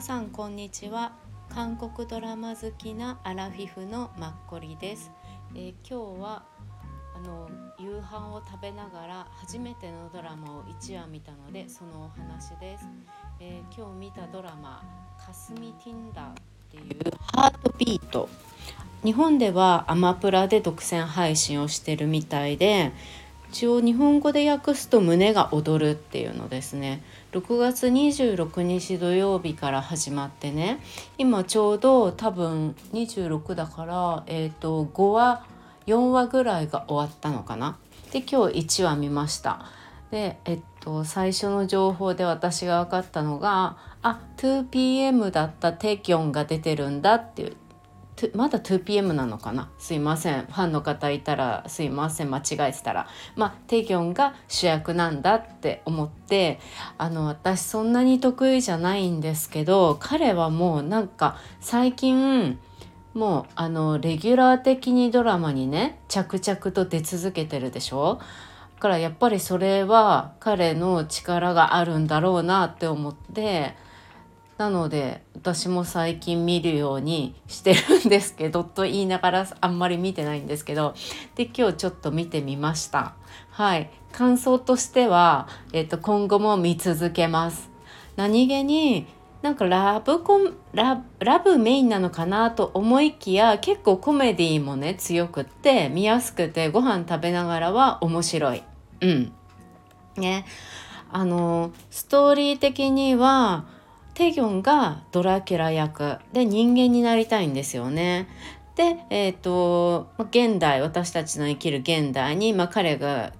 皆さんこんにちは。韓国ドラマ好きなアラフィフのマッコリです、えー、今日はあの夕飯を食べながら初めてのドラマを1話見たのでそのお話です、えー、今日見たドラマかすみティンダーっていうハートビート。日本ではアマプラで独占配信をしてるみたいで一応日本語で訳すと胸が踊るっていうのですね。6月26日土曜日から始まってね。今ちょうど多分26だからえっ、ー、と5話4話ぐらいが終わったのかな。で今日1話見ました。でえっと最初の情報で私が分かったのがあ 2PM だったテキョンが出てるんだっていうまだ 2pm なのかな？すいません。ファンの方いたらすいません。間違えてたら。まあテギョンが主役なんだって思ってあの私そんなに得意じゃないんですけど彼はもうなんか最近もうあのレギュラー的にドラマにね着々と出続けてるでしょ？だからやっぱりそれは彼の力があるんだろうなって思ってなので私も最近見るようにしてるんですけどと言いながらあんまり見てないんですけどで今日ちょっと見てみました。はい。感想としては、えっと、今後も見続けます。何気になんかラブコンララブメインなのかなと思いきや結構コメディもね強くって見やすくてご飯食べながらは面白い。うん。ね。あのストーリー的にはテギョンがドラキュラ役で人間になりたいんですよね。で、えーと、現代私たちの生きる現代に、まあ、彼が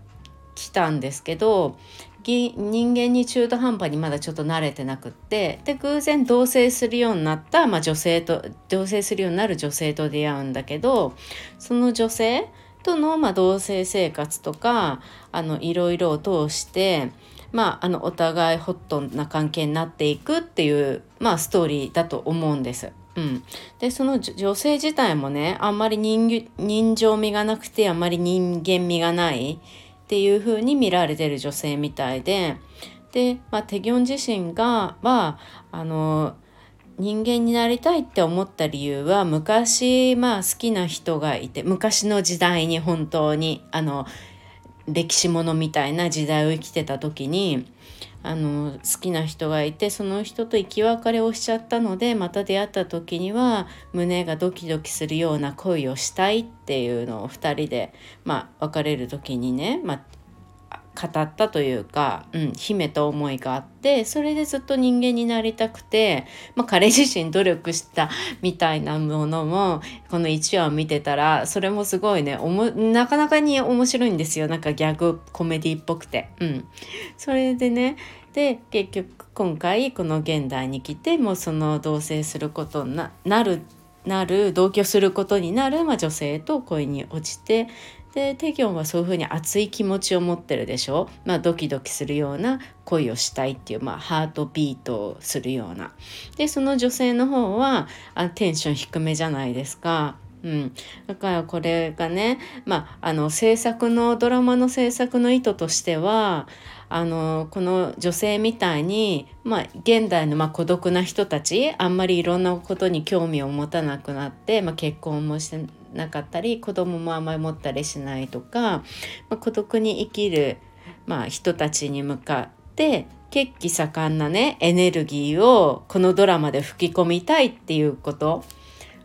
来たんですけど人間に中途半端にまだちょっと慣れてなくってで偶然同棲するようになった、まあ、女性と同棲するようになる女性と出会うんだけどその女性との、まあ、同棲生活とかあのいろいろを通してまあ、あのお互いホットな関係になっていくっていう、まあ、ストーリーだと思うんです。うん、でその女性自体もねあんまり人人情味がなくてあんまり人間味がないっていう風に見られてる女性みたいでで、まあ、テギョン自身がはあの人間になりたいって思った理由は昔まあ好きな人がいて昔の時代に本当にあの歴史ものみたいな時代を生きてた時にあの好きな人がいてその人と生き別れをしちゃったのでまた出会った時には胸がドキドキするような恋をしたいっていうのを2人で、まあ、別れる時にね、まあ、語ったというか、うん、秘めた思いがあってそれでずっと人間になりたくて、まあ、彼自身努力したみたいなものもこの1話を見てたらそれもすごいねなかなかに面白いんですよなんかギャグコメディっぽくて。うん、それでねで結局今回この現代に来てもうその同棲することになるなる同居することになる、まあ、女性と恋に落ちてでテギョンはそういうふうに熱い気持ちを持ってるでしょ、まあ、ドキドキするような恋をしたいっていう、まあ、ハートビートをするような。でその女性の方はあテンション低めじゃないですか。うん、だからこれがね、まあ、あの制作のドラマの制作の意図としてはあのこの女性みたいに、まあ、現代のま孤独な人たちあんまりいろんなことに興味を持たなくなって、まあ、結婚もしてなかったり子供もあんまり持ったりしないとか、まあ、孤独に生きる、まあ、人たちに向かって血気盛んなねエネルギーをこのドラマで吹き込みたいっていうこと、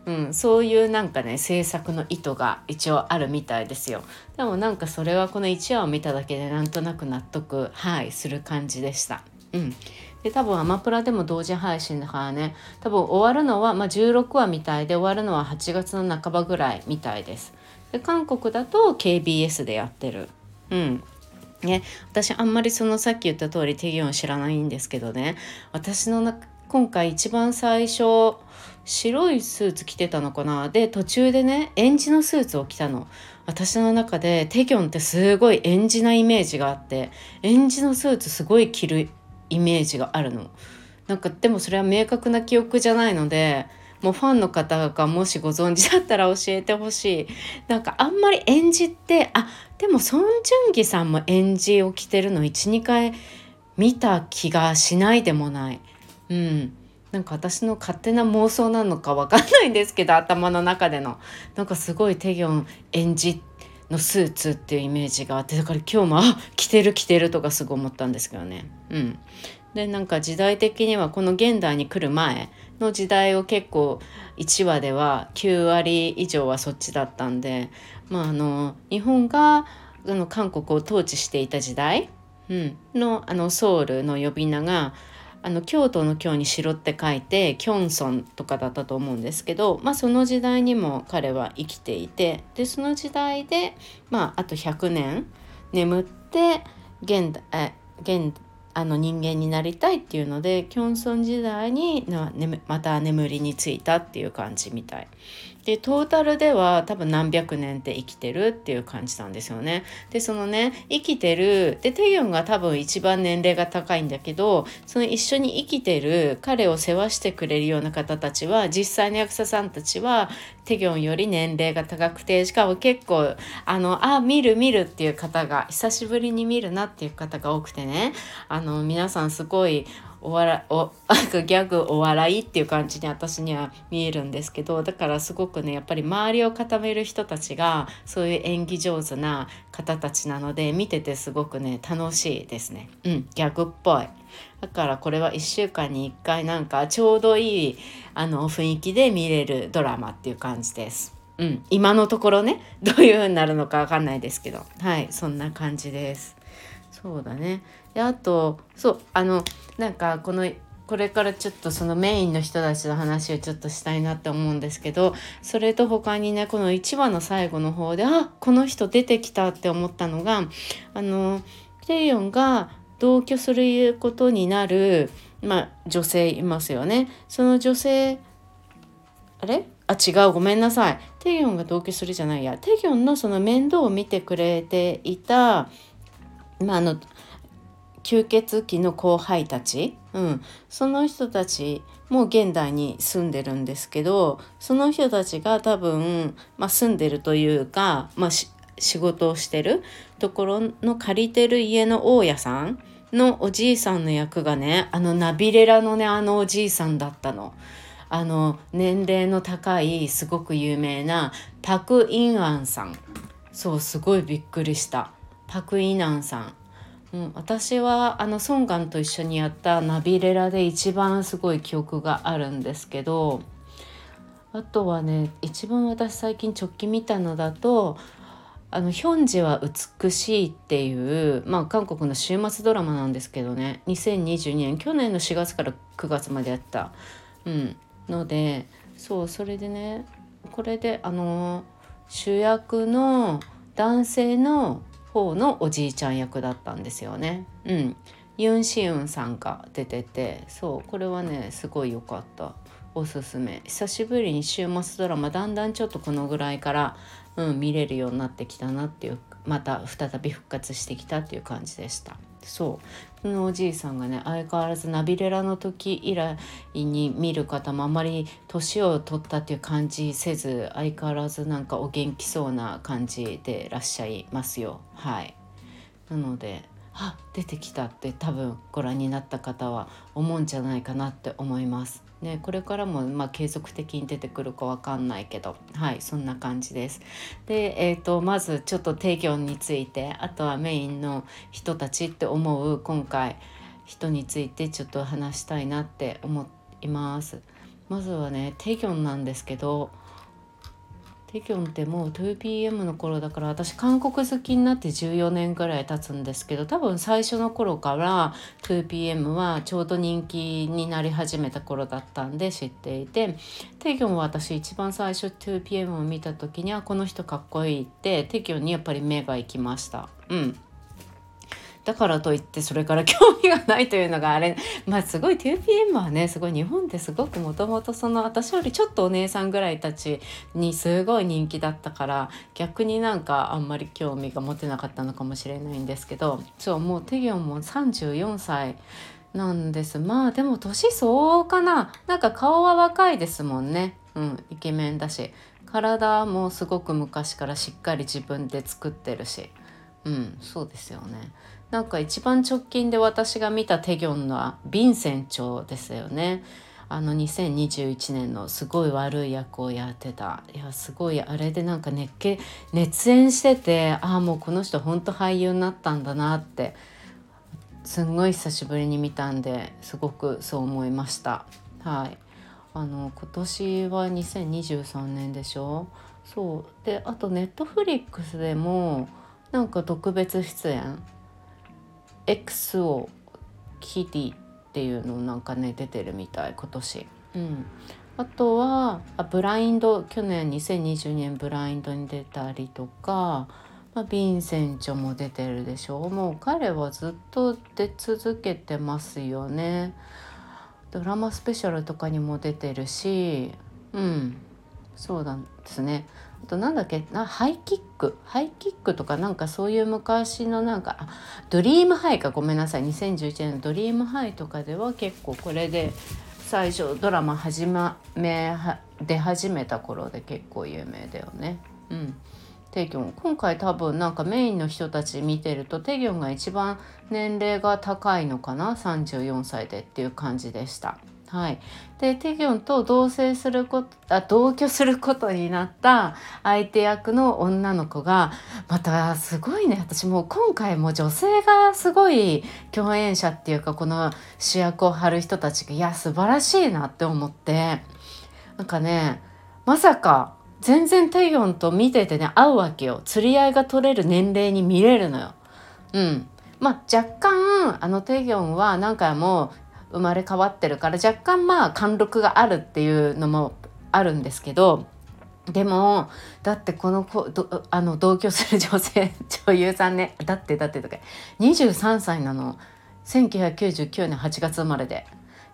うん、そういうなんかね制作の意図が一応あるみたいですよ。でもなんかそれはこの1話を見ただけでなんとなく納得はいする感じでした。うん、で多分アマプラでも同時配信だからね多分終わるのは、まあ、16話みたいで終わるのは8月の半ばぐらいみたいです。で韓国だと KBS でやってる。うんね、私あんまりそのさっき言った通りテギョン知らないんですけどね私のな今回一番最初白いスーツ着てたのかな？で途中でねエンジのスーツを着たの私の中でテギョンってすごいエンジなイメージがあってエンジのスーツすごい着るイメージがあるの。なんかでもそれは明確な記憶じゃないのでもうファンの方がもしご存知だったら教えてほしい。なんかあんまり演じってあでもソン・ジュンギさんも演じを着てるの12回見た気がしないでもない。うんなんか私の勝手な妄想なのかわかんないんですけど頭の中での。なんかすごいテギョン演じのスーツっていうイメージがあってだから今日もあ着てる着てるとかすごい思ったんですけどね。うん、でなんか時代的にはこの現代に来る前の時代を結構1話では9割以上はそっちだったんで、まあ、あの日本があの韓国を統治していた時代、うん、のあのソウルの呼び名があの京都の京に城って書いてキョンソンとかだったと思うんですけど、まあ、その時代にも彼は生きていてでその時代で、まあ、あと100年眠って現え現あの人間になりたいっていうのでキョンソン時代に、また眠りについたっていう感じみたい。でトータルでは多分何百年って生きてるっていう感じなんですよね。でそのね生きてるでテヨンが多分一番年齢が高いんだけどその一緒に生きてる彼を世話してくれるような方たちは実際の役者さんたちはテギョンより年齢が高くてしかも結構あのあ見る見るっていう方が久しぶりに見るなっていう方が多くてねあの皆さんすごいお笑お ギャグお笑いっていう感じに私には見えるんですけどだからすごくねやっぱり周りを固める人たちがそういう演技上手な方たちなので見ててすごくね楽しいですね。うんギャグっぽい。だからこれは1週間に1回なんかちょうどいいあの雰囲気で見れるドラマっていう感じです。うん、今のところねどういう風になるのか分かんないですけど。はいそんな感じです。そうだね。であとそうあのなんかこのこれからちょっとそのメインの人たちの話をちょっとしたいなって思うんですけどそれと他にねこの1話の最後の方であこの人出てきたって思ったのがあのテイヨンが同居することになる、まあ、女性いますよね。その女性あれ？あ違う。ごめんなさい。テギョンが同居するじゃないや。テギョンのその面倒を見てくれていたまあ、あの吸血鬼の後輩たち、うん、その人たちも現代に住んでるんですけどその人たちが多分、まあ、住んでるというか、まあ、仕事をしてるところの借りてる家の大家さんのおじいさんの役がねあのナビレラのねあのおじいさんだったの。あの年齢の高いすごく有名なパク・インアンさん。そうすごいびっくりした。パク・イナンさん、うん、私はあのソンガンと一緒にやったナビレラで一番すごい記憶があるんですけどあとはね一番私最近直近見たのだとあのヒョンジは美しいっていう、まあ、韓国の週末ドラマなんですけどね。2022年去年の4月から9月までやった、うん、のでそうそれでねこれであの主役の男性の方のおじいちゃん役だったんですよね。うん、ユン・シウンさんが出ててそうこれはねすごい良かったおすすめ久しぶりに週末ドラマだんだんちょっとこのぐらいから、うん、見れるようになってきたなっていうまた再び復活してきたっていう感じでした。そうのおじいさんがね相変わらずナビレラの時以来に見る方もあまり年を取ったっていう感じせず相変わらずなんかお元気そうな感じでいらっしゃいますよ。はい。なのであ出てきたって多分ご覧になった方は思うんじゃないかなって思いますね、これからもまあ継続的に出てくるかわかんないけどはいそんな感じです。で、えーと、まずちょっと提供についてあとはメインの人たちって思う今回人についてちょっと話したいなって思います。まずはねテギョンなんですけどテキョンってもう 2PM の頃だから私韓国好きになって14年ぐらい経つんですけど多分最初の頃から 2PM はちょうど人気になり始めた頃だったんで知っていてテキョンは私一番最初 2PM を見た時にはこの人かっこいいってテキョンにやっぱり目が行きました。うんだからといってそれから興味がないというのがあれ まあすごい 2PM はねすごい日本ってすごくもともとその私よりちょっとお姉さんぐらいたちにすごい人気だったから逆になんかあんまり興味が持てなかったのかもしれないんですけどそうもうテギョンも34歳なんです。まあでも年相応かな。なんか顔は若いですもんね。うんイケメンだし。体もすごく昔からしっかり自分で作ってるし。うんそうですよね。なんか一番直近で私が見たテギョンのはヴィンセン朝ですよね。あの2021年のすごい悪い役をやってた。いやすごいあれでなんか熱気熱演しててああもうこの人ほんと俳優になったんだなって。すんごい久しぶりに見たんですごくそう思いました。はい。あの今年は2023年でしょ？そう。であとネットフリックスでもなんか特別出演。XO キティっていうのなんかね出てるみたい今年。うん、あとはあブラインド去年2020年ブラインドに出たりとか、まあ、ヴィンセンチョも出てるでしょう。もう彼はずっと出続けてますよね。ドラマスペシャルとかにも出てるしうん。そうなんですね。あとなんだっけ？なハイキック？ハイキックとかなんかそういう昔のなんかドリームハイか？ごめんなさい。2011年のドリームハイとかでは結構これで最初ドラマ始め出始めた頃で結構有名だよね。うん。テギョン。今回多分なんかメインの人たち見てるとテギョンが一番年齢が高いのかな？34歳でっていう感じでした。はい、でテギョンと同棲することあ同居することになった相手役の女の子がまたすごいね。私もう今回も女性がすごい共演者っていうかこの主役を張る人たちがいや素晴らしいなって思って。なんかねまさか全然テギョンと見ててね合うわけよ。釣り合いが取れる年齢に見れるのよ。うん。まあ、若干あのテギョンは何回も生まれ変わってるから若干まあ貫禄があるっていうのもあるんですけどでもだってこの子あの同居する女性 女優さんねだってだってとか23歳なの。1999年8月生まれで。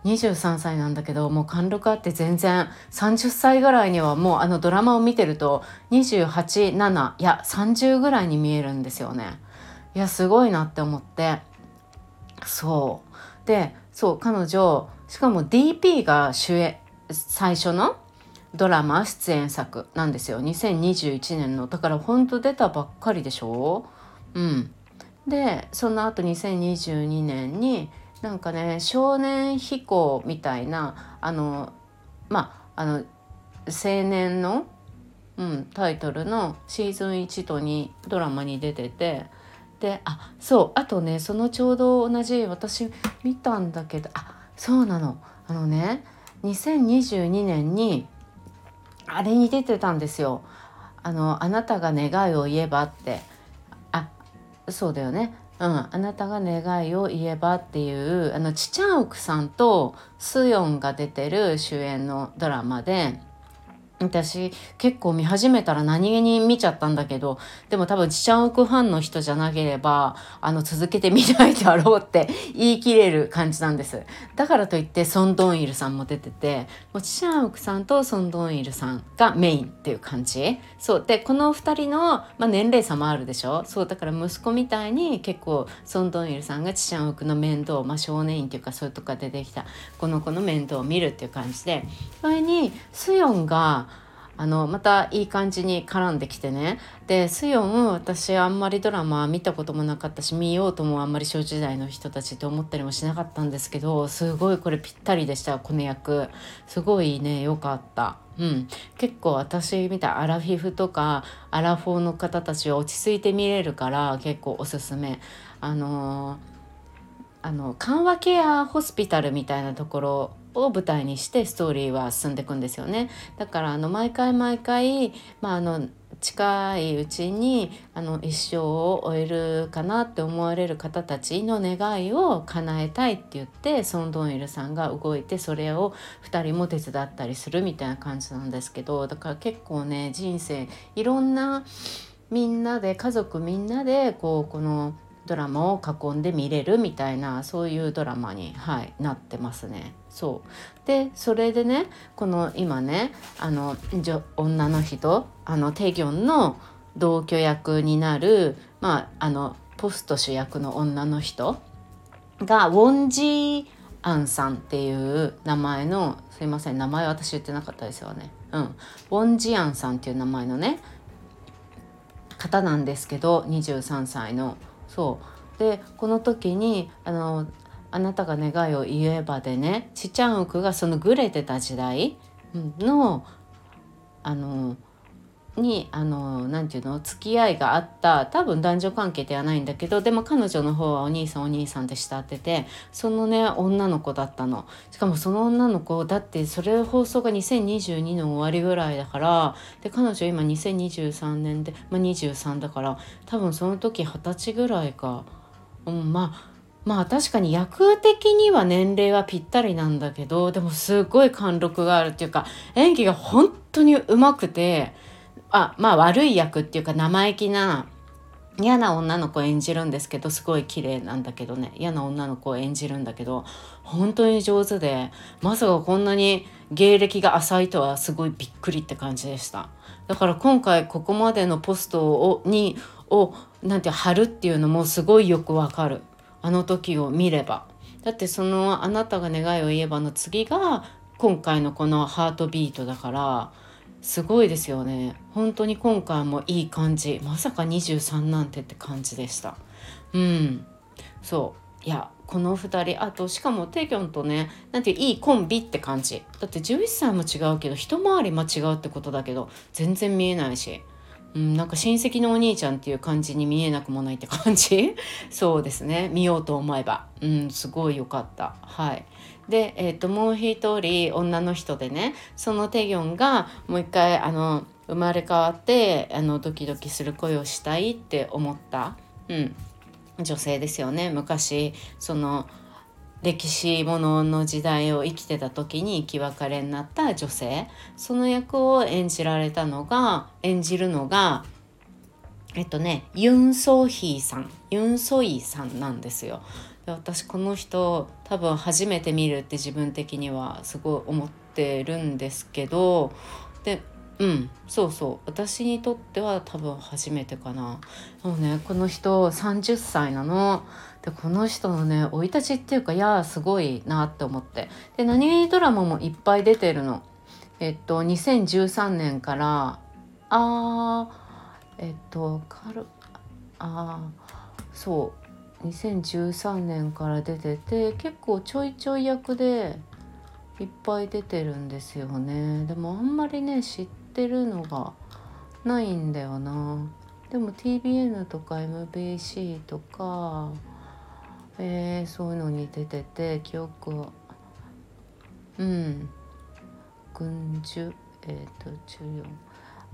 23歳なんだけどもう貫禄あって全然30歳ぐらいにはもうあのドラマを見てると287いや30ぐらいに見えるんですよね。いやすごいなって思って。そう。でそう彼女しかも DP が主演最初のドラマ出演作なんですよ。2021年の。だからほんと出たばっかりでしょ？うん。でその後2022年になんかね少年飛行みたいなあのまああの青年の、うん、タイトルのシーズン1と2ドラマに出ててであそうあとねそのちょうど同じ私見たんだけどあそうなの。あのね2022年にあれに出てたんですよ。あのあなたが願いを言えばって。あそうだよね。うん、あなたが願いを言えばっていうあのチチャンウクさんとスヨンが出てる主演のドラマで私結構見始めたら何気に見ちゃったんだけどでも多分チチャンオクファンの人じゃなければあの続けて見ないだろうって 言い切れる感じなんです。だからといってソン・ドンイルさんも出ててもうチチャンオクさんとソン・ドンイルさんがメインっていう感じ。そう。でこの2人の、まあ、年齢差もあるでしょ。そう。だから息子みたいに結構ソン・ドンイルさんがチチャンオクの面倒、まあ、少年院っていうかそういうとこが出てきたこの子の面倒を見るっていう感じでそれにスヨンがあのまたいい感じに絡んできてねでスヨン私あんまりドラマ見たこともなかったし見ようともあんまり小時代の人たちって思ったりもしなかったんですけどすごいこれぴったりでしたこの役すごいね良かった。うん、結構私みたいアラフィフとかアラフォーの方たちは落ち着いて見れるから結構おすすめ。あのあの緩和ケアホスピタルみたいなところを舞台にしてストーリーは進んでいくんですよね。だからあの毎回毎回、まあ、あの近いうちにあの一生を終えるかなって思われる方たちの願いを叶えたいって言ってソン・ドンイルさんが動いてそれを2人も手伝ったりするみたいな感じなんですけどだから結構ね人生いろんなみんなで家族みんなでこうこのドラマを囲んで見れるみたいなそういうドラマに、はい、なってますね。そう。でそれでねこの今ねあの女の人あのテギョンの同居役になる、まあ、あのポスト主役の女の人がウォンジーアンさんっていう名前のすいません名前私言ってなかったですよね。うん、ウォンジアンさんっていう名前のね方なんですけど23歳の。そう。でこの時にあのあなたが願いを言えばでねちちゃんうくがそのグレてた時代のあのにあのなていうの付き合いがあった。多分男女関係ではないんだけどでも彼女の方はお兄さんお兄さんで慕っててそのね女の子だったの。しかもその女の子だってそれ放送が2022の終わりぐらいだからで彼女今2023年で、まあ、23だから多分その時二十歳ぐらいか、うん、まあまあ確かに役的には年齢はぴったりなんだけどでもすごい貫禄があるっていうか演技が本当にうまくてあまあ悪い役っていうか生意気な嫌な女の子を演じるんですけどすごい綺麗なんだけどね。嫌な女の子を演じるんだけど本当に上手でまさかこんなに芸歴が浅いとはすごいびっくりって感じでした。だから今回ここまでのポストをにをなんて貼るっていうのもすごいよくわかる。あの時を見れば。だってその「あなたが願いを言えば」の次が今回のこの「ハートビート」だからすごいですよね。本当に今回もいい感じ。まさか23なんてって感じでした。うん。そう。いやこの2人あとしかもテギョンとねなんていういいコンビって感じ。だって11歳も違うけど一回り間違うってことだけど全然見えないし。うん、なんか親戚のお兄ちゃんっていう感じに見えなくもないって感じ？そうですね。見ようと思えば。うんすごい良かった。はい。で、えーと、もう一人女の人でねそのテギョンがもう一回あの生まれ変わってあのドキドキする恋をしたいって思った、うん、女性ですよね。昔その歴史ものの時代を生きてた時に生き別れになった女性。その役を演じられたのが演じるのがえっとねユン・ソヒーさん。ユン・ソイさんなんですよ。私この人多分初めて見るって自分的にはすごい思ってるんですけどでうんそうそう。私にとっては多分初めてかな。もねこの人30歳なの。でこの人のね生い立ちっていうかいやすごいなって思って。で何気にドラマもいっぱい出てるの。えっと2013年からあえっとカルあそう2013年から出てて結構ちょいちょい役でいっぱい出てるんですよね。でもあんまりね知ってるのがないんだよな。でも TBN とか MBC とかえー、そういうのに出てて記憶をうん軍樹えっ、ー、と14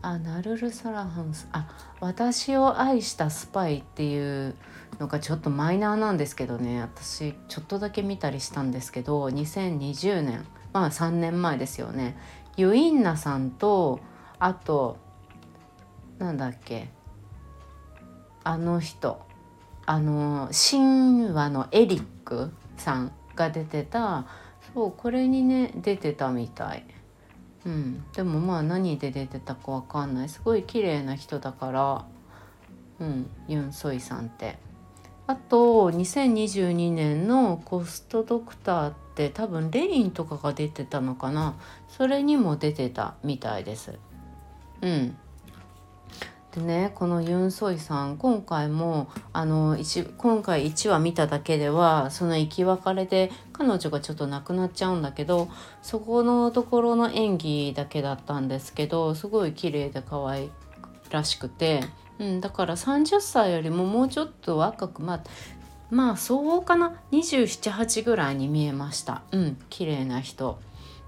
あナルル・サラハンスあ私を愛したスパイっていうのがちょっとマイナーなんですけどね。私ちょっとだけ見たりしたんですけど2020年まあ3年前ですよね。ユインナさんとあとなんだっけ。あの人。あの神話のエリックさんが出てたそうこれにね出てたみたい。うん、でもまあ何で出てたかわかんないすごい綺麗な人だからうんユン・ソイさんって。あと2022年のコストドクターって多分レインとかが出てたのかなそれにも出てたみたいです。うんねこのユン・ソイさん今回もあの今回1話見ただけではその生き別れで彼女がちょっと亡くなっちゃうんだけどそこのところの演技だけだったんですけどすごい綺麗で可愛らしくて、うん、だから30歳よりももうちょっと若くまあまあそうかな？278ぐらいに見えましたうん綺麗な人。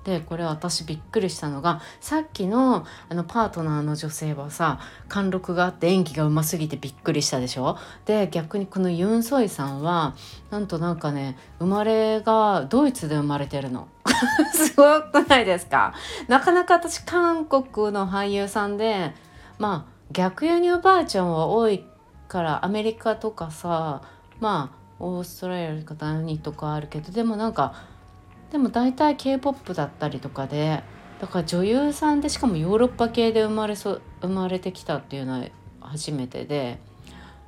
でこれ私びっくりしたのがさっきのあのパートナーの女性はさ貫禄があって演技がうますぎてびっくりしたでしょ？で逆にこのユン・ソイさんはなんとなんかね生まれがドイツで生まれてるの。すごくないですか？なかなか私韓国の俳優さんでまあ逆輸入ばあちゃんは多いからアメリカとかさまあオーストラリアとか何とかあるけどでもなんかでも大体 k p o p だったりとかでだから女優さんでしかもヨーロッパ系で生まれそ生まれてきたっていうのは初めてで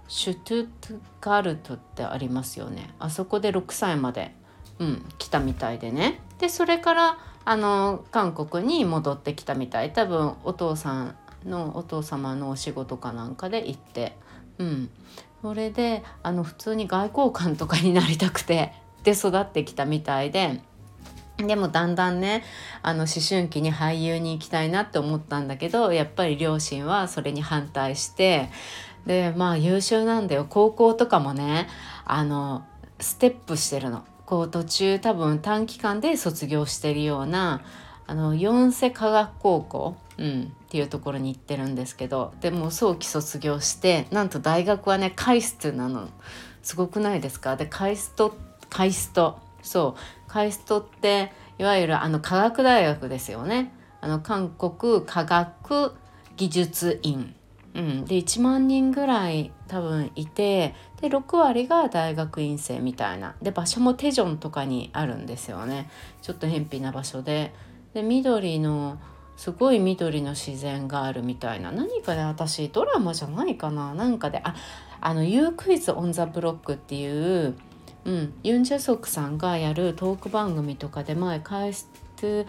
シュトゥトガルトってありますよね。あそこで6歳まで、うん、来たみたいでね。でそれからあの韓国に戻ってきたみたい。多分お父さんのお父様のお仕事かなんかで行ってうん。それであの普通に外交官とかになりたくてで育ってきたみたいで。でもだんだんねあの思春期に俳優に行きたいなって思ったんだけどやっぱり両親はそれに反対してでまあ優秀なんだよ。高校とかもねあのステップしてるの。こう途中多分短期間で卒業してるようなあの四世科学高校、うん、っていうところに行ってるんですけどでも早期卒業してなんと大学はねカイストなの。すごくないですか？でカイストカイスト。そう。カイストっていわゆるあの科学大学ですよね。あの韓国科学技術院、うん、で1万人ぐらい多分いてで6割が大学院生みたいな。で場所もテジョンとかにあるんですよね。ちょっと偏僻な場所で。で緑のすごい緑の自然があるみたいな。何かで私ドラマじゃないかな。なんかでああの「You Quiz on the Block」っていううん、ユン・ジェソクさんがやるトーク番組とかで前開出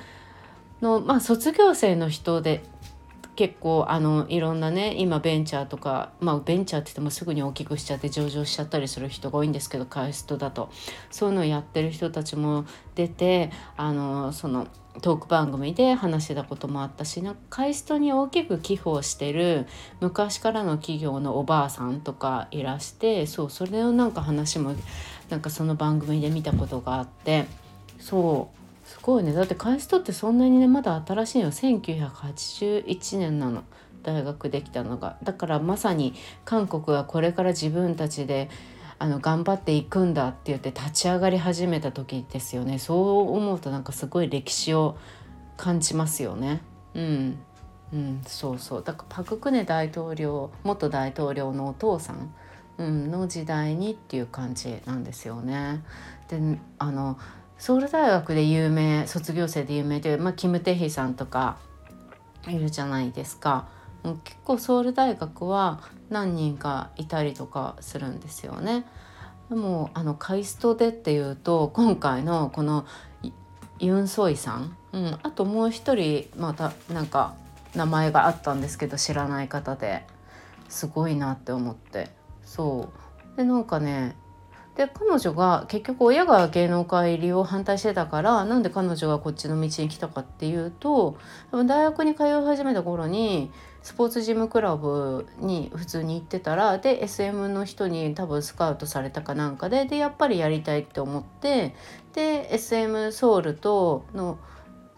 の、まあ、卒業生の人で結構あのいろんなね今ベンチャーとかまあベンチャーって言ってもすぐに大きくしちゃって上場しちゃったりする人が多いんですけどカイストだと。そういうのをやってる人たちも出てあのそのトーク番組で話してたこともあったしなんかカイストに大きく寄付をしてる昔からの企業のおばあさんとかいらしてそうそれをなんか話もなんかその番組で見たことがあってそうすごいね。だってカイストってそんなにねまだ新しいの1981年なの。大学できたのが。だからまさに韓国はこれから自分たちであの頑張っていくんだって言って立ち上がり始めた時ですよね。そう思うとなんかすごい歴史を感じますよね。うん。うん、そうそう。だからパク・クネ大統領元大統領のお父さんうん、の時代にっていう感じなんですよね。であのソウル大学で有名卒業生で有名で、まあ、キム・テヒさんとかいるじゃないですか。結構ソウル大学は何人かいたりとかするんですよね。でもあのカイストでっていうと今回のこのユン・ソイさん、うん、あともう一人またなんか名前があったんですけど知らない方ですごいなって思ってそう。でなんかねで彼女が結局親が芸能界入りを反対してたからなんで彼女がこっちの道に来たかっていうと大学に通い始めた頃にスポーツジムクラブに普通に行ってたらで SM の人に多分スカウトされたかなんかででやっぱりやりたいって思ってで SM ソウルとの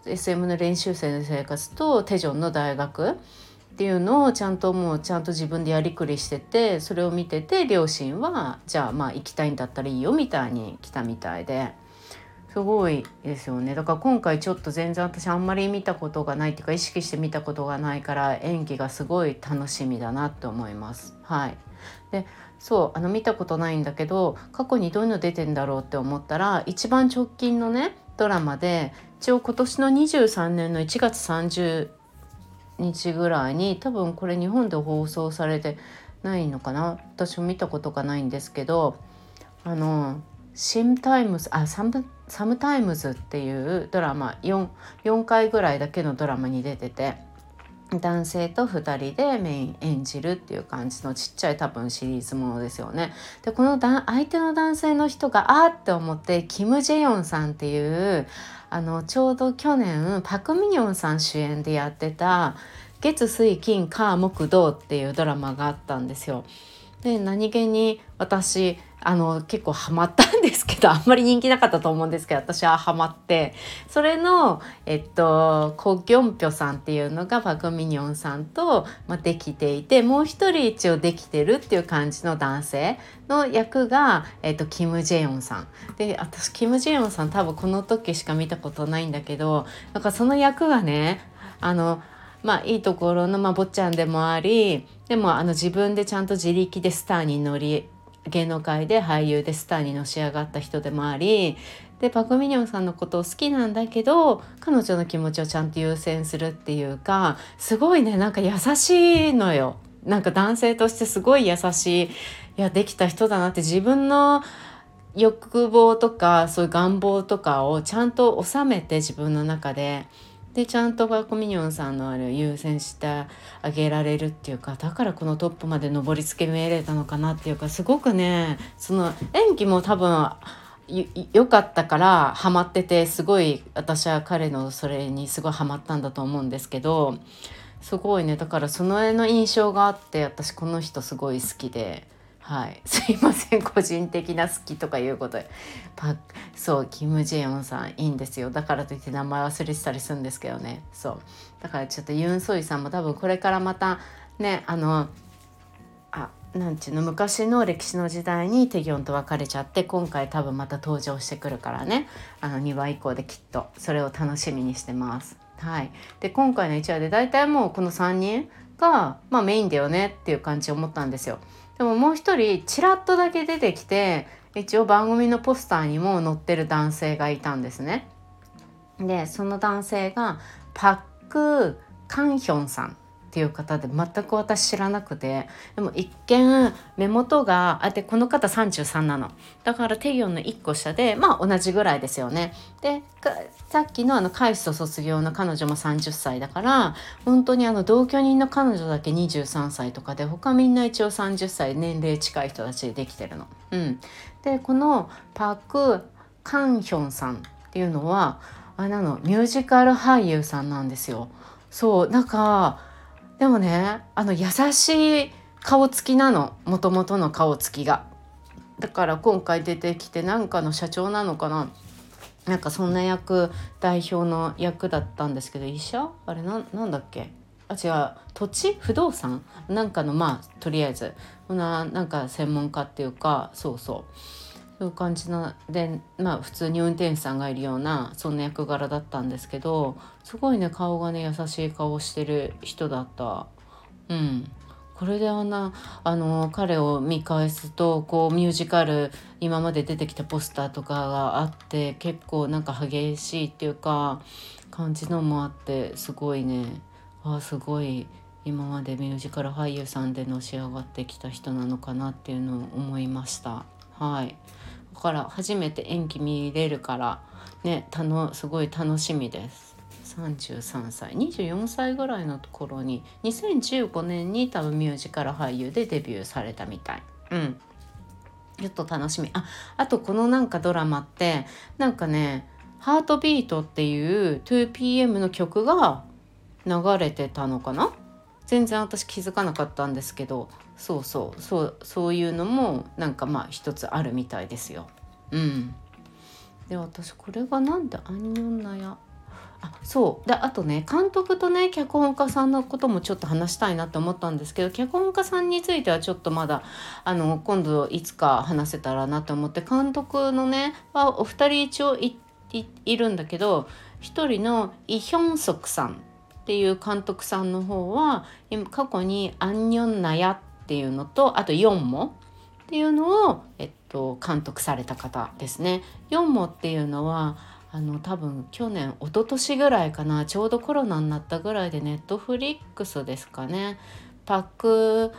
SM の練習生の生活とテジョンの大学っていうのをちゃんともうちゃんと自分でやりくりしててそれを見てて両親はじゃあまあ行きたいんだったらいいよみたいに来たみたいで。すごいですよね。だから今回ちょっと全然私あんまり見たことがないっていうか意識して見たことがないから演技がすごい楽しみだなって思います。はい。でそうあの見たことないんだけど過去にどういうの出てんだろうって思ったら一番直近のねドラマで一応今年の23年の1月30日ぐらいに多分これ日本で放送されてないのかな私も見たことがないんですけどあのシムタイムズあ Some Sometimes っていうドラマ 4, 4回ぐらいだけのドラマに出てて男性と2人でメイン演じるっていう感じのちっちゃい多分シリーズものですよね。でこの相手の男性の人があーって思ってキム・ジェヨンさんっていうあのちょうど去年パク・ミニョンさん主演でやってた「月水金火木土」っていうドラマがあったんですよ。で何気に私あの結構ハマったんですけどあんまり人気なかったと思うんですけど私はハマってそれのえっとコ・ギョンピョさんっていうのがパク・ミニョンさんと、まあ、できていてもう一人一応できてるっていう感じの男性の役が、えっと、キム・ジェヨンさん。で私キム・ジェヨンさん多分この時しか見たことないんだけどなんかその役がねあのまあいいところの、まあ、坊ちゃんでもありでもあの自分でちゃんと自力でスターに乗り芸能界で俳優でスターにのし上がった人でもありでパク・ミニョンさんのことを好きなんだけど彼女の気持ちをちゃんと優先するっていうかすごいねなんか優しいのよ。なんか男性としてすごい優しいいやできた人だなって自分の欲望とかそういう願望とかをちゃんと収めて自分の中ででちゃんとバコミニョンさんのある優先してあげられるっていうかだからこのトップまで上り詰めれたのかなっていうかすごくねその演技も多分良かったからハマっててすごい私は彼のそれにすごいハマったんだと思うんですけどすごいねだからその絵の印象があって私この人すごい好きで。はい、すいません。個人的な好きとかいうことで。パそうキム・ジェヨンさんいいんですよ。だからといって名前忘れてたりするんですけどね。そう。だからちょっとユン・ソイさんも多分これからまたねあのあなんちゅうの昔の歴史の時代にテギョンと別れちゃって今回多分また登場してくるからね。あの2話以降できっとそれを楽しみにしてます。はい、で今回の1話で大体もうこの3人が、まあ、メインだよねっていう感じを思ったんですよ。でももう一人ちらっとだけ出てきて一応番組のポスターにも載ってる男性がいたんですね。でその男性がパック・カンヒョンさんっていう方で全く私知らなくてでも一見目元があでこの方33なのだからテギョンの1個下でまあ同じぐらいですよねでさっきのあのカイスト卒業の彼女も30歳だから本当にあの同居人の彼女だけ23歳とかで他みんな一応30歳年齢近い人たちでできてるの。うん、でこのパク・カンヒョンさんっていうのはあれなのミュージカル俳優さんなんですよ。そうなんかでもねあの優しい顔つきなの。もともとの顔つきが。だから今回出てきてなんかの社長なのかな。なんかそんな役代表の役だったんですけど。医者？あれななんだっけ？あ違う。土地？不動産？なんかのまあとりあえず。ななんか専門家っていうか。そうそう。そういう感じなでまあ普通に運転手さんがいるようなそんな役柄だったんですけどすごいね顔がね優しい顔してる人だった。うん。これであんなあの彼を見返すとこうミュージカル今まで出てきたポスターとかがあって結構なんか激しいっていうか感じのもあってすごいね。あすごい今までミュージカル俳優さんでのし上がってきた人なのかなっていうのを思いました。はい。だから初めて演技見れるからねたのすごい楽しみです。33歳。24歳ぐらいのところに2015年に多分ミュージカル俳優でデビューされたみたい。うん。ちょっと楽しみ。ああとこのなんかドラマってなんかね「ハートビート」っていう 2PM の曲が流れてたのかな？全然私気づかなかったんですけどそうそうそうそういうのもなんかまあ一つあるみたいですよ。うん、で私これがなんでアンニョンナや？あそう。であとね監督とね脚本家さんのこともちょっと話したいなと思ったんですけど脚本家さんについてはちょっとまだあの今度いつか話せたらなと思って監督のねはお二人一応いいるんだけど一人のイ・ヒョンソクさん。っていう監督さんの方は過去に「アンニョンナヤ」っていうのとあと4もっていうのを、えっと、監督された方ですね。4もっていうのはあの多分去年一昨年ぐらいかなちょうどコロナになったぐらいでネットフリックスですかねパク・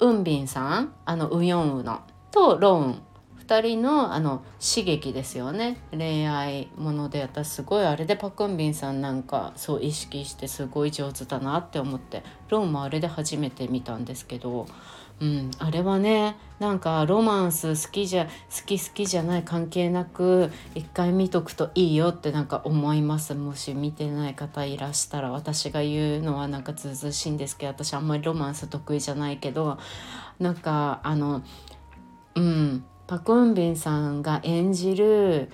ウンビンさんあのウヨンウのとローン2人のあの刺激ですよね。恋愛もので私すごいあれでパクンビンさんなんかそう意識してすごい上手だなって思って。ローンもあれで初めて見たんですけど、うん、あれはねなんかロマンス好きじゃ好き好きじゃない関係なく一回見とくといいよってなんか思います。もし見てない方いらしたら私が言うのはなんかずうずしいんですけど私あんまりロマンス得意じゃないけどなんかあのうん。パク・ウンビンさんが演じる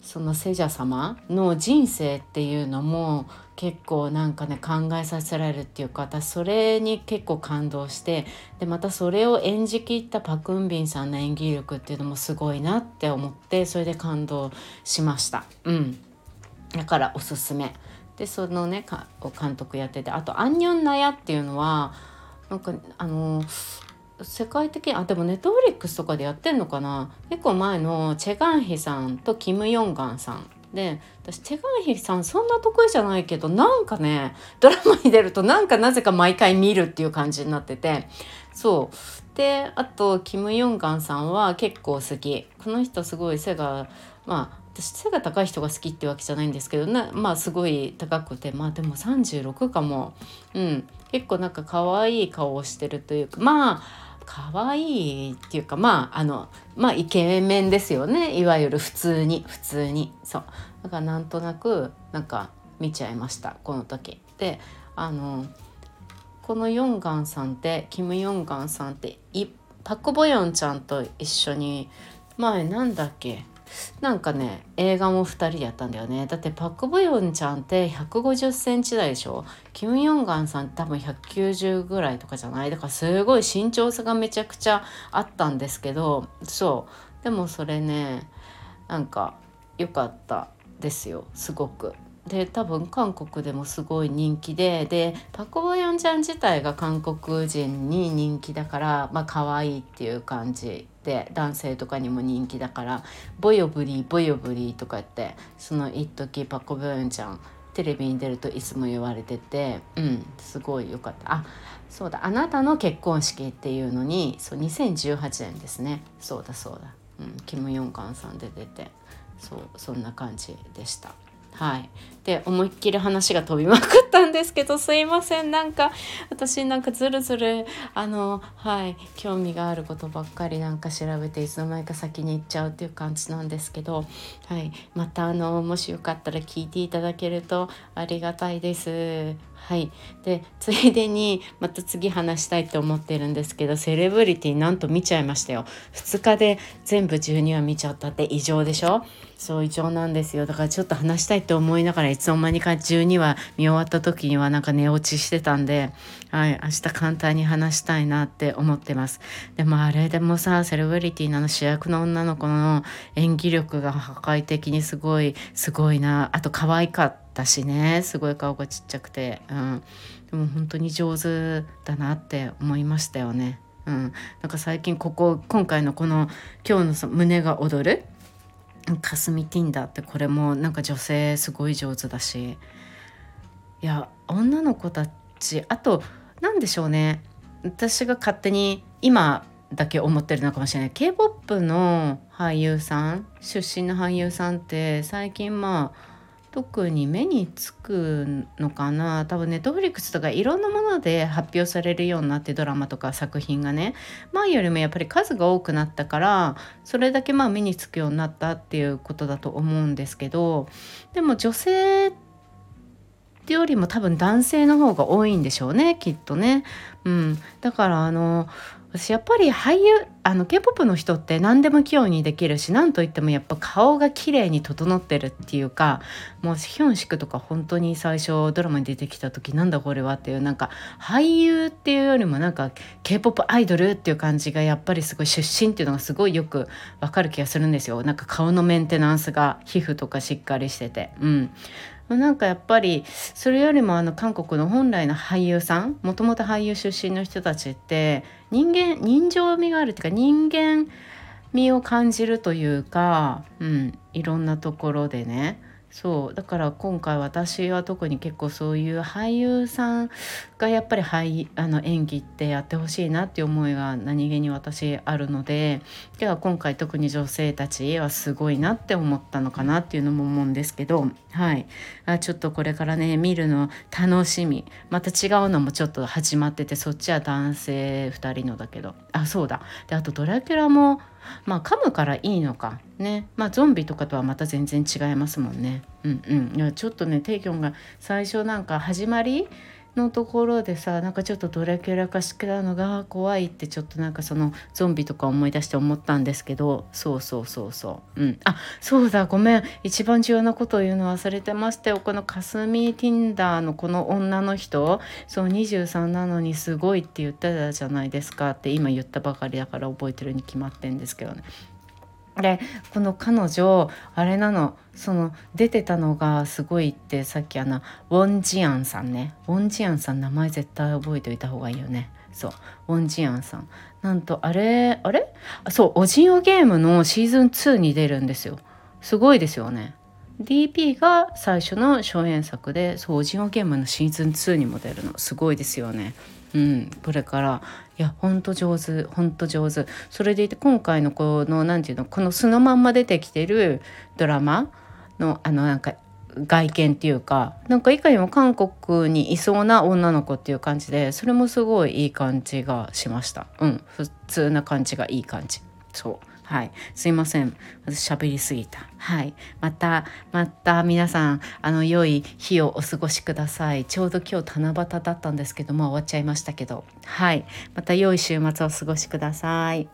そのセジャ様の人生っていうのも結構なんかね考えさせられるっていうか私それに結構感動してでまたそれを演じきったパク・ウンビンさんの演技力っていうのもすごいなって思ってそれで感動しました。うん、だからおすすめ。でそのね監督やっててあと「アンニョンナヤ」っていうのはなんかあの世界的にあでもネットフリックスとかでやってんのかな？結構前のチェ・ガンヒさんとキム・ヨンガンさんで私チェ・ガンヒさんそんな得意じゃないけどなんかねドラマに出るとなんかなぜか毎回見るっていう感じになってて。そう。であとキム・ヨンガンさんは結構好き。この人すごい背がまあ私背が高い人が好きってわけじゃないんですけどなまあすごい高くてまあでも36かも。うん。結構なんか可愛い顔をしてるというかまあ可愛いっていうかまああのまあイケメンですよね。いわゆる普通に。普通に。そう。だからなんとなくなんか見ちゃいました。この時。であのこのヨンガンさんってキム・ヨンガンさんってパク・ボヨンちゃんと一緒に前なんだっけ？なんかね映画も2人やったんだよね。だってパク・ボヨンちゃんって1 5 0センチ台でしょ？キム・ヨンガンさん多分190ぐらいとかじゃない？だからすごい身長差がめちゃくちゃあったんですけどそう。でもそれねなんか良かったですよ。すごく。で多分韓国でもすごい人気ででパク・ボヨンちゃん自体が韓国人に人気だからまあ可愛いっていう感じで男性とかにも人気だから「ボヨブリーボヨブリー」とか言ってその一時パク・ボヨンちゃんテレビに出るといつも言われててうんすごい良かった。あそうだ「あなたの結婚式」っていうのにそう2018年ですね。そうだそうだ、うん、キム・ヨンカンさんで出てそうそんな感じでした。はい、で思いっきり話が飛びまくったんですけどすいません。なんか私なんかずるずるあのはい興味があることばっかりなんか調べていつの間にか先に行っちゃうっていう感じなんですけど、はい、またあのもしよかったら聞いていただけるとありがたいです。はい、でついでにまた次話したいと思ってるんですけどセレブリティなんと見ちゃいましたよ。2日で全部12話見ちゃったって異常でしょ？そう異常なんですよ。だからちょっと話したいと思いながらいつの間にか12話見終わった時にはなんか寝落ちしてたんで、はい、明日簡単に話したいなって思ってます。でもあれでもさセレブリティなの主役の女の子の演技力が破壊的にすごいすごいな。あと可愛かったしね。すごい顔がちっちゃくて、うん、でも本当に上手だなって思いましたよね。うん、なんか最近ここ今回のこの今日の胸が踊るかすみティンダってこれもなんか女性すごい上手だし。いや女の子たちあと何でしょうね。私が勝手に今だけ思ってるのかもしれない。K p o p の俳優さん出身の俳優さんって最近まあ特に目につくのかな。多分ネットフリックスとかいろんなもので発表されるようになってドラマとか作品がね。前よりもやっぱり数が多くなったからそれだけまあ目につくようになったっていうことだと思うんですけど。でも女性ってよりも多分男性の方が多いんでしょうねきっとね。うん、だからあの私やっぱり俳優あの k p o p の人って何でも器用にできるし何といってもやっぱ顔が綺麗に整ってるっていうかもうヒョンシクとか本当に最初ドラマに出てきた時なんだこれはっていうなんか俳優っていうよりもなんか k p o p アイドルっていう感じがやっぱりすごい出身っていうのがすごいよくわかる気がするんですよ。なんか顔のメンテナンスが皮膚とかしっかりしてて。うん。まなんかやっぱりそれよりもあの韓国の本来の俳優さんもともと俳優出身の人たちって人間人情味があるっていうか人間味を感じるというか、うん、いろんなところでね。そうだから今回私は特に結構そういう俳優さんがやっぱり俳あの演技ってやってほしいなっていう思いが何気に私あるのででは今回特に女性たちはすごいなって思ったのかなっていうのも思うんですけどはい。あちょっとこれからね見るの楽しみ。また違うのもちょっと始まっててそっちは男性2人のだけど。あそうだ。であとドラキュラもまあ噛むからいいのか。ね。まあゾンビとかとはまた全然違いますもんね。うんうん。いやちょっとねテイキョンが最初なんか始まりのところでさなんかちょっとドラキュラ化してたのが怖いってちょっとなんかそのゾンビとか思い出して思ったんですけどそうそうそうそう。うん。あそうだ。ごめん。一番重要なことを言うの忘れてましたよこのかすみティンダーのこの女の人そう23なのにすごいって言ってたじゃないですかって今言ったばかりだから覚えてるに決まってんですけどね。でこの彼女あれなのその出てたのがすごいってさっきあのウォン・ジアンさんね。ウォン・ジアンさん名前絶対覚えておいた方がいいよね。そう。ウォン・ジアンさん。なんとあれあれ？そうオジオゲームのシーズン2に出るんですよ。すごいですよね。DP が最初の初演作でそうオジオゲームのシーズン2にも出るの。すごいですよね。うん、これからいやほんと上手ほんと上手。それでいて今回のこの何て言うのこの素のまんま出てきてるドラマのあのなんか外見っていうかなんかいかにも韓国にいそうな女の子っていう感じでそれもすごいいい感じがしました。うん普通な感じがいい感じ。そう。はい。すいません。私喋りすぎた。はい。また、また皆さん、あの、良い日をお過ごしください。ちょうど今日七夕だったんですけども、終わっちゃいましたけど。はい。また良い週末をお過ごしください。